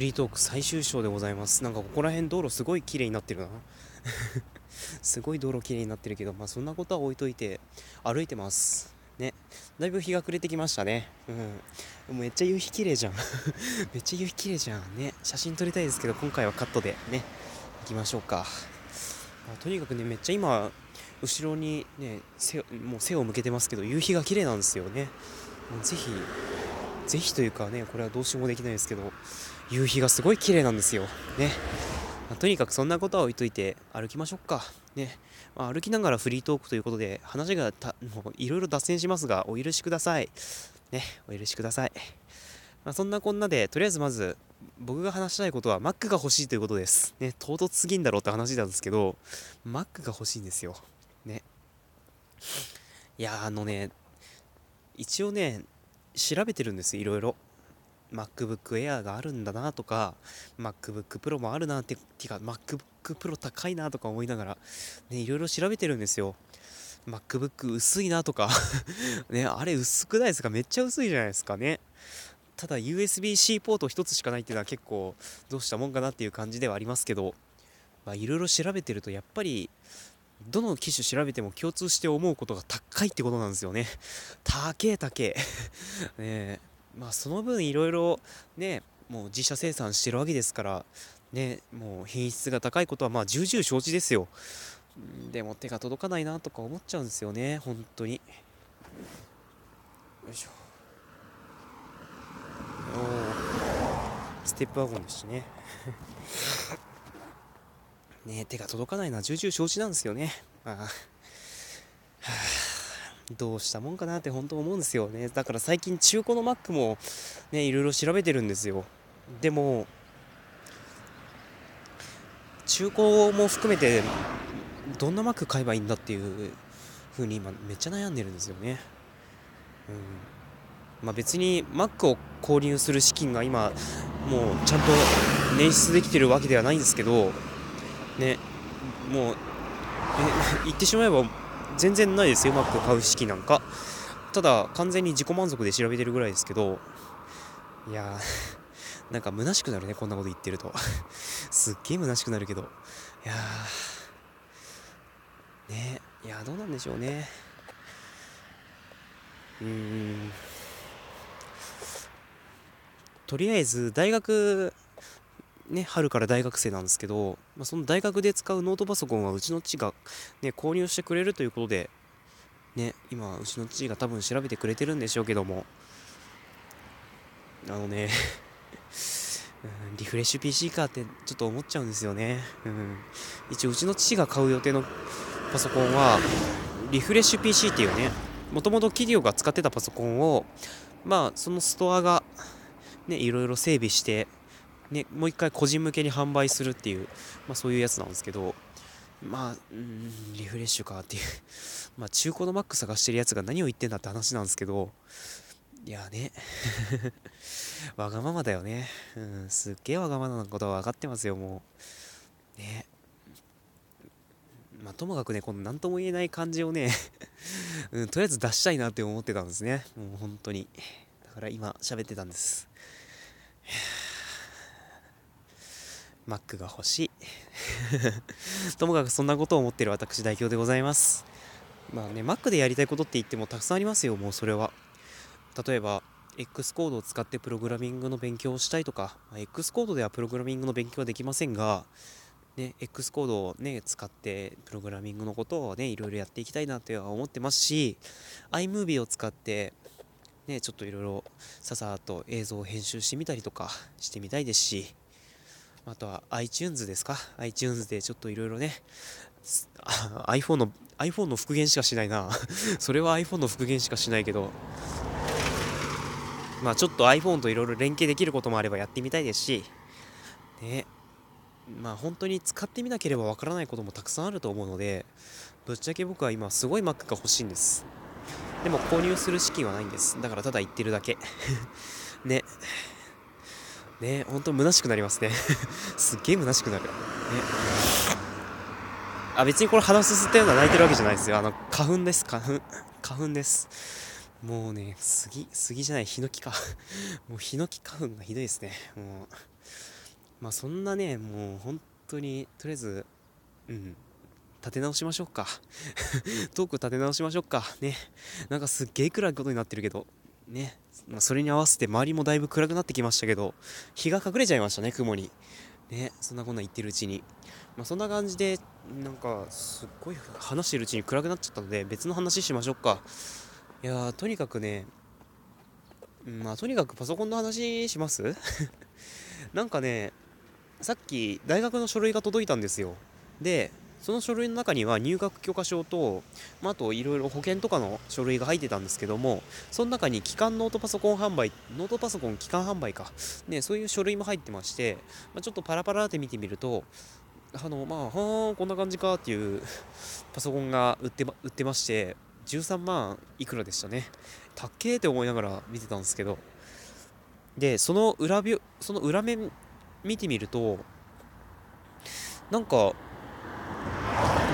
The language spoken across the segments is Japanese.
フリートーク最終章でございます。なんかここら辺道路すごい綺麗になってるな。すごい道路綺麗になってるけどまあそんなことは置いといて歩いてます。ね。だいぶ日が暮れてきましたね。うん。めっちゃ夕日綺麗じゃん。めっちゃ夕日綺麗じゃん。ね。写真撮りたいですけど今回はカットで。ね。行きましょうか、まあ、とにかくねめっちゃ今後ろにね背もう背を向けてますけど夕日が綺麗なんですよね。ぜひぜひというかねこれはどうしようもできないですけど夕日がすごい綺麗なんですよ。ね。まあ、とにかくそんなことは置いといて歩きましょうか。ね、まあ、歩きながらフリートークということで話がいろいろ脱線しますがお許しください。ね。お許しください、まあ、そんなこんなでとりあえずまず僕が話したいことは Mac が欲しいということです。ね。唐突すぎんだろうって話なんですけど Mac が欲しいんですよ。ね。いやあのね一応ね調べてるんですいろいろ。MacBook Air があるんだなとか MacBook Pro もあるなっててか MacBook Pro 高いなとか思いながらねいろいろ調べてるんですよ。MacBook 薄いなとか。ねあれ薄くないですか？めっちゃ薄いじゃないですかね。ただ USB-C ポート1つしかないっていうのは結構どうしたもんかなっていう感じではありますけどいろいろ調べてるとやっぱりどの機種調べても共通して思うことが高いってことなんですよね。高え高え。ねまあその分いろいろね、もう自社生産してるわけですから、ね、もう品質が高いことはまあ重々承知ですよ。でも手が届かないなとか思っちゃうんですよね、本当に。よいしょ。おステップワゴンですしね。ね手が届かないのは重々承知なんですよね。あはあ、どうしたもんかなって本当思うんですよね。だから最近中古の Mac もね、いろいろ調べてるんですよ。でも、中古も含めてどんな Mac 買えばいいんだっていう風に今めっちゃ悩んでるんですよね。うん。まあ別に Mac を購入する資金が今もうちゃんと捻出できてるわけではないんですけど、ねもう言ってしまえば全然ないですよ。Mac 買う式なんか。ただ完全に自己満足で調べてるぐらいですけど。いやー なんか虚しくなるねこんなこと言ってると。すっげえ虚しくなるけど。いやー。ねいやどうなんでしょうね。うーん。とりあえず大学ね、春から大学生なんですけど、まあ、その大学で使うノートパソコンはうちの父が、ね、購入してくれるということで、ね、今、うちの父が多分調べてくれてるんでしょうけども、あのねうん、リフレッシュ PC かってちょっと思っちゃうんですよね。うん、一応、うちの父が買う予定のパソコンは、リフレッシュ PC っていうね、もともと企業が使ってたパソコンを、まあ、そのストアが、ね、いろいろ整備して、ね、もう一回個人向けに販売するっていう、まあ、そういうやつなんですけど、まあ、うん、リフレッシュかっていう まあ、中古のマック探してるやつが何を言ってんだって話なんですけど、いやね わがままだよね。うん、すっげえわがままなことは分かってますよ、もう。ね。まあ、ともかくね、この何とも言えない感じをね うん、とりあえず出したいなって思ってたんですね。もう本当に。だから今、喋ってたんです。Mac が欲しい。ともかくそんなことを思ってる私代表でございます。まあね Mac でやりたいことって言ってもたくさんありますよもうそれは。例えば X コードを使ってプログラミングの勉強をしたいとか、まあ、X コードではプログラミングの勉強はできませんがね、X コードをね、使ってプログラミングのことをね、いろいろやっていきたいなって思ってますし、iMovie を使って、ね、ちょっといろいろささっと映像を編集してみたりとかしてみたいですし、あとは iTunes ですか？iTunes でちょっといろいろね iPhone の iPhone の復元しかしないな。それは iPhone の復元しかしないけど。まあちょっと iPhone といろいろ連携できることもあればやってみたいですし。ね。まあ本当に使ってみなければわからないこともたくさんあると思うのでぶっちゃけ僕は今すごい Mac が欲しいんです。でも購入する資金はないんです。だからただ言ってるだけ。ね。ね本当虚しくなりますね。すっげえ虚しくなる。ね。あ別にこれ鼻すすったような泣いてるわけじゃないですよ。あの花粉です。花粉。花粉です。もうね杉杉じゃないヒノキか。もうヒノキ花粉がひどいですね。もう。まあそんなねもう本当にとりあえずうん。立て直しましょうか。トーク立て直しましょうか。ね。なんかすっげえ暗いことになってるけど。ね、まあ、それに合わせて周りもだいぶ暗くなってきましたけど日が隠れちゃいましたね雲に。ねそんなこんな言ってるうちに。まあそんな感じでなんかすっごい話してるうちに暗くなっちゃったので別の話しましょうか。いやとにかくねまあとにかくパソコンの話します？なんかねさっき大学の書類が届いたんですよ。でその書類の中には入学許可証と、まあ、あといろいろ保険とかの書類が入ってたんですけどもその中に基幹ノートパソコン販売ノートパソコン基幹販売か、ね、そういう書類も入ってまして、まあ、ちょっとパラパラって見てみるとあのまあはーこんな感じかっていう パソコンが売って,、ま、売ってまして13万いくらでしたね。たっけーって思いながら見てたんですけど。でその裏その裏面見てみるとなんか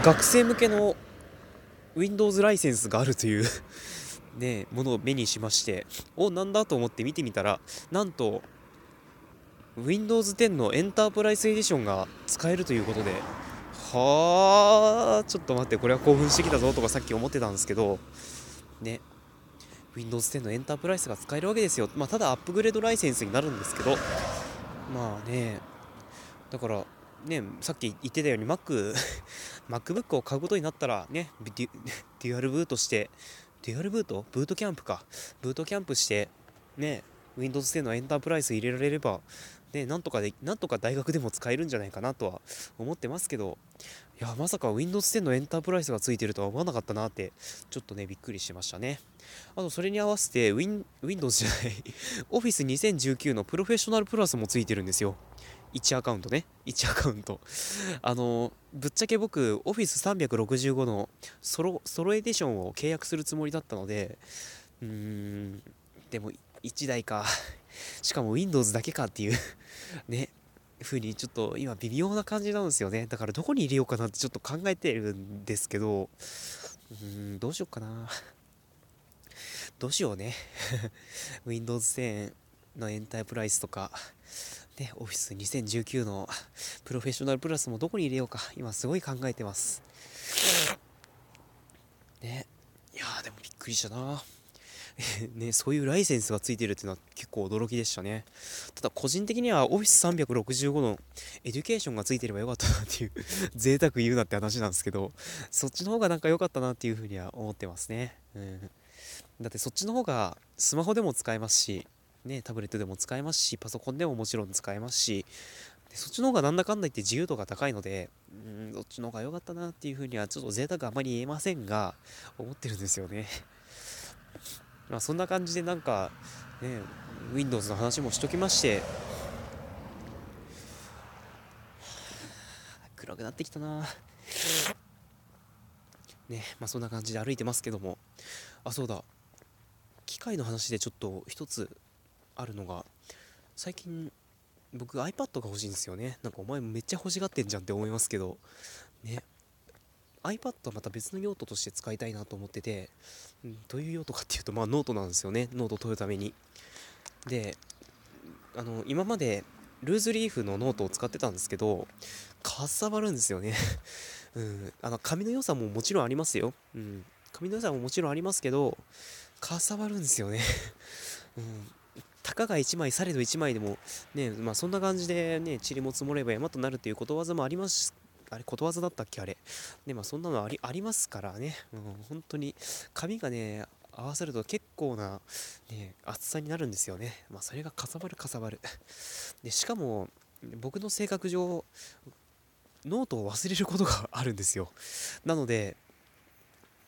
学生向けの Windows ライセンスがあるという ねものを目にしましておなんだと思って見てみたらなんと Windows 10のエンタープライスエディションが使えるということではあちょっと待ってこれは興奮してきたぞとかさっき思ってたんですけどね Windows 10のエンタープライスが使えるわけですよ。まあただアップグレードライセンスになるんですけどまあねだからねさっき言ってたように Mac MacBook を買うことになったらねデュデュアルブートしてデュアルブート？ブートキャンプかブートキャンプしてね Windows 10のエンタープライス入れられればね、なんとかで、なんとか大学でも使えるんじゃないかなとは思ってますけど、いや、まさか Windows 10のエンタープライスがついてるとは思わなかったなって、ちょっとね、びっくりしましたね。あと、それに合わせて、Win、Windows じゃない Office 2019のプロフェッショナルプラスもついてるんですよ。1アカウントね。1アカウント。あの、ぶっちゃけ僕、Office365 のソロ、ソロエディションを契約するつもりだったので、うーん、でも、1台か。しかも Windows だけかっていう ね、風にちょっと今微妙な感じなんですよね。だからどこに入れようかなってちょっと考えてるんですけど、うーん、どうしようかな。どうしようね。Windows 10のエンタープライスとか、ね、Office 2019のプロフェッショナルプラスもどこに入れようか、今すごい考えてます。ね、いやでもびっくりしたな。ね、そういうライセンスがついてるっていうのは結構驚きでしたね。ただ個人的には Office365 のエデュケーションがついてればよかったなっていう 贅沢言うなって話なんですけど、そっちの方がなんか良かったなっていうふうには思ってますね。うん、だってそっちの方がスマホでも使えますし、ね、タブレットでも使えますし、パソコンでももちろん使えますし、でそっちの方がなんだかんだ言って自由度が高いので、うん、どっちの方が良かったなっていうふうにはちょっと贅沢あまり言えませんが、思ってるんですよね。まあ、そんな感じでなんか、ね、Windows の話もしときまして暗くなってきたな。ねまあそんな感じで歩いてますけども。あそうだ。機械の話でちょっと一つあるのが最近僕 iPad が欲しいんですよね。なんかお前めっちゃ欲しがってんじゃんって思いますけど。ね。iPad はまた別の用途として使いたいなと思ってて、うん、どういう用途かっていうと、まあ、ノートなんですよね。ノート取るために。であの今までルーズリーフのノートを使ってたんですけどかさばるんですよね。うん、あの紙の良さももちろんありますよ、うん、紙の良さももちろんありますけどかさばるんですよね、うん、たかが1枚されど1枚でもねまあそんな感じでね塵も積もれば山となるということわざもありますあれ、ことわざだったっけあれ。で、まあそんなのありありますからね。うん、本当に、髪がね、合わせると結構な、ね、厚さになるんですよね。まあそれがかさばるかさばる。で、しかも、僕の性格上、ノートを忘れることがあるんですよ。なので、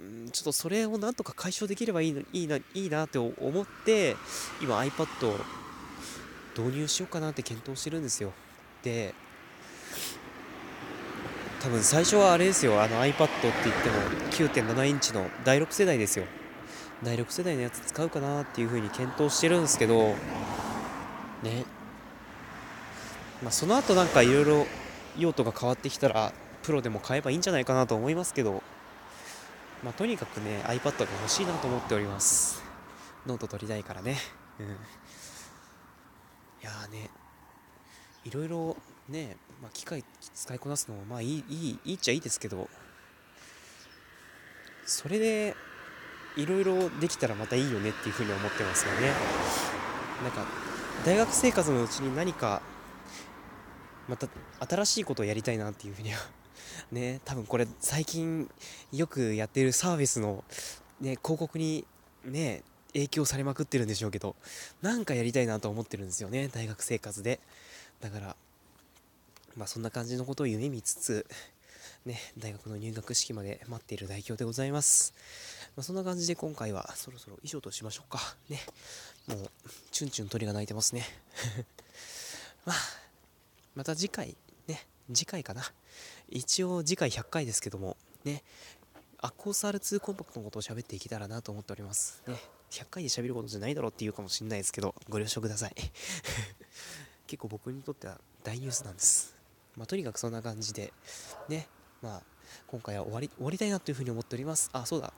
んちょっとそれをなんとか解消できればいいのいいないいなって思って今 iPad を導入しようかなって検討してるんですよ。で多分最初はあれですよ。あの iPad って言っても9.7インチの第6世代ですよ。第6世代のやつ使うかなっていう風に検討してるんですけどね。まあその後なんかいろいろ用途が変わってきたらプロでも買えばいいんじゃないかなと思いますけど。まあとにかくね iPad が欲しいなと思っております。ノート取りたいからね。うん。いやーねいろいろね、まあ、機械使いこなすのもまあいいいいいいっちゃいいですけどそれでいろいろできたらまたいいよねっていうふうに思ってますよね。なんか大学生活のうちに何かまた新しいことをやりたいなっていうふうにはね多分これ最近よくやってるサービスの、ね、広告にね影響されまくってるんでしょうけどなんかやりたいなと思ってるんですよね大学生活で。だからまあそんな感じのことを夢見つつね大学の入学式まで待っている代表でございます。まあ、そんな感じで今回はそろそろ衣装としましょうか。ねもうチュンチュン鳥が鳴いてますね。まあまた次回ね次回かな。一応次回100回ですけどもね。アコース R2 コンパクトのことを喋っていけたらなと思っております。ね。100回で喋ることじゃないだろうっていうかもしれないですけどご了承ください。結構僕にとっては大ニュースなんです。まあ、とにかくそんな感じでね。まあ今回は終わり終わりたいなというふうに思っております。あそうだ。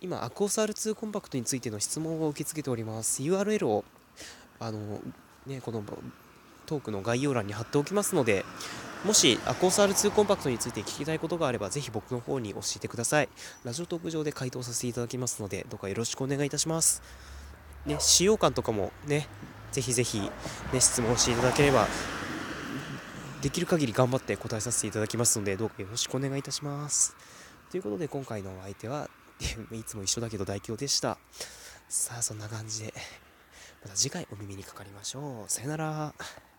今アコース R2 コンパクトについての質問を受け付けております。URL をあのねこのトークの概要欄に貼っておきますのでもしアコース R2 コンパクトについて聞きたいことがあればぜひ僕の方に教えてください。ラジオトーク上で回答させていただきますのでどうかよろしくお願いいたします。ね使用感とかもねぜひぜひ、ね、質問していただければできる限り頑張って答えさせていただきますのでどうかよろしくお願いいたします。ということで今回のお相手は いつも一緒だけど代表でした。さあそんな感じでまた次回お耳にかかりましょう。さよなら。